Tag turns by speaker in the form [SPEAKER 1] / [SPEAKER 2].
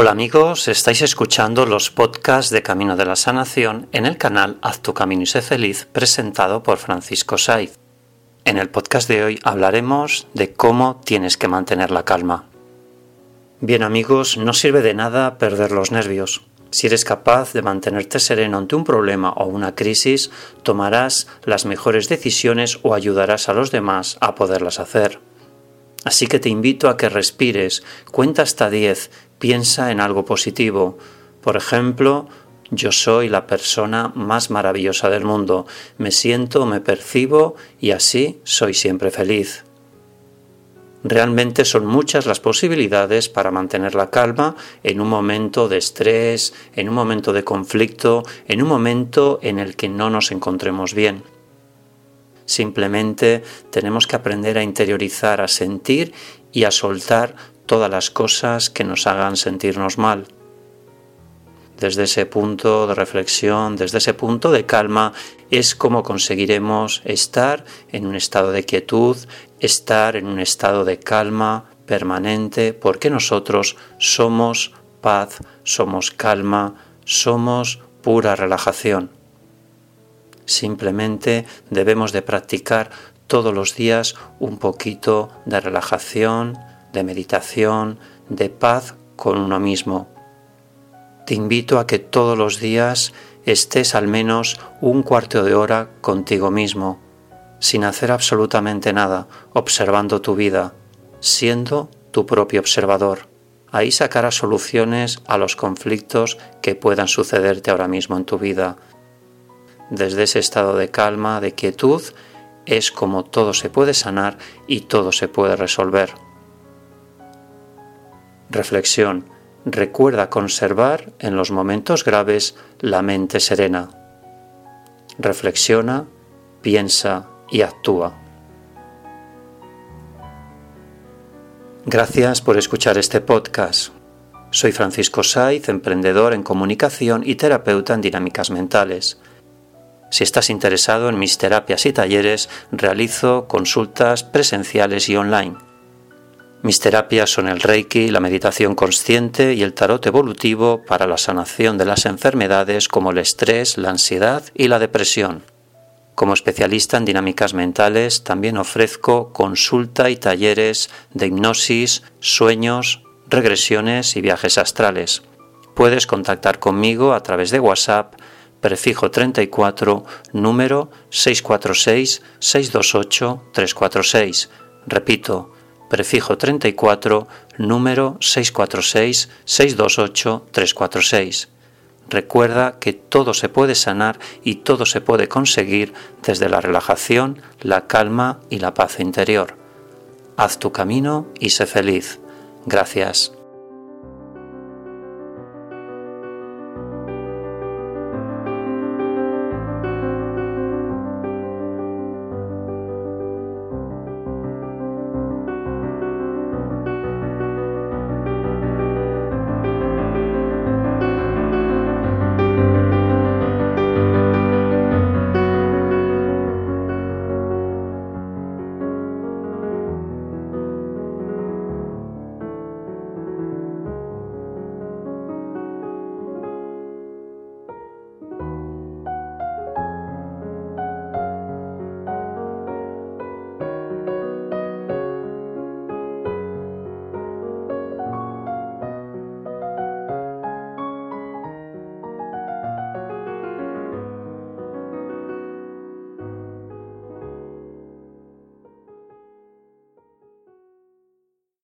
[SPEAKER 1] Hola amigos, estáis escuchando los podcasts de Camino de la Sanación en el canal Haz tu camino y sé feliz presentado por Francisco Saiz. En el podcast de hoy hablaremos de cómo tienes que mantener la calma. Bien amigos, no sirve de nada perder los nervios. Si eres capaz de mantenerte sereno ante un problema o una crisis, tomarás las mejores decisiones o ayudarás a los demás a poderlas hacer. Así que te invito a que respires, cuenta hasta 10, piensa en algo positivo. Por ejemplo, yo soy la persona más maravillosa del mundo, me siento, me percibo y así soy siempre feliz. Realmente son muchas las posibilidades para mantener la calma en un momento de estrés, en un momento de conflicto, en un momento en el que no nos encontremos bien. Simplemente tenemos que aprender a interiorizar, a sentir y a soltar todas las cosas que nos hagan sentirnos mal. Desde ese punto de reflexión, desde ese punto de calma, es como conseguiremos estar en un estado de quietud, estar en un estado de calma permanente, porque nosotros somos paz, somos calma, somos pura relajación. Simplemente debemos de practicar todos los días un poquito de relajación, de meditación, de paz con uno mismo. Te invito a que todos los días estés al menos un cuarto de hora contigo mismo, sin hacer absolutamente nada, observando tu vida, siendo tu propio observador. Ahí sacarás soluciones a los conflictos que puedan sucederte ahora mismo en tu vida desde ese estado de calma, de quietud, es como todo se puede sanar y todo se puede resolver. Reflexión. Recuerda conservar en los momentos graves la mente serena. Reflexiona, piensa y actúa. Gracias por escuchar este podcast. Soy Francisco Saiz, emprendedor en comunicación y terapeuta en dinámicas mentales. Si estás interesado en mis terapias y talleres, realizo consultas presenciales y online. Mis terapias son el Reiki, la meditación consciente y el tarot evolutivo para la sanación de las enfermedades como el estrés, la ansiedad y la depresión. Como especialista en dinámicas mentales, también ofrezco consulta y talleres de hipnosis, sueños, regresiones y viajes astrales. Puedes contactar conmigo a través de WhatsApp prefijo 34, número 646-628-346. Repito, prefijo 34, número 646-628-346. Recuerda que todo se puede sanar y todo se puede conseguir desde la relajación, la calma y la paz interior. Haz tu camino y sé feliz. Gracias.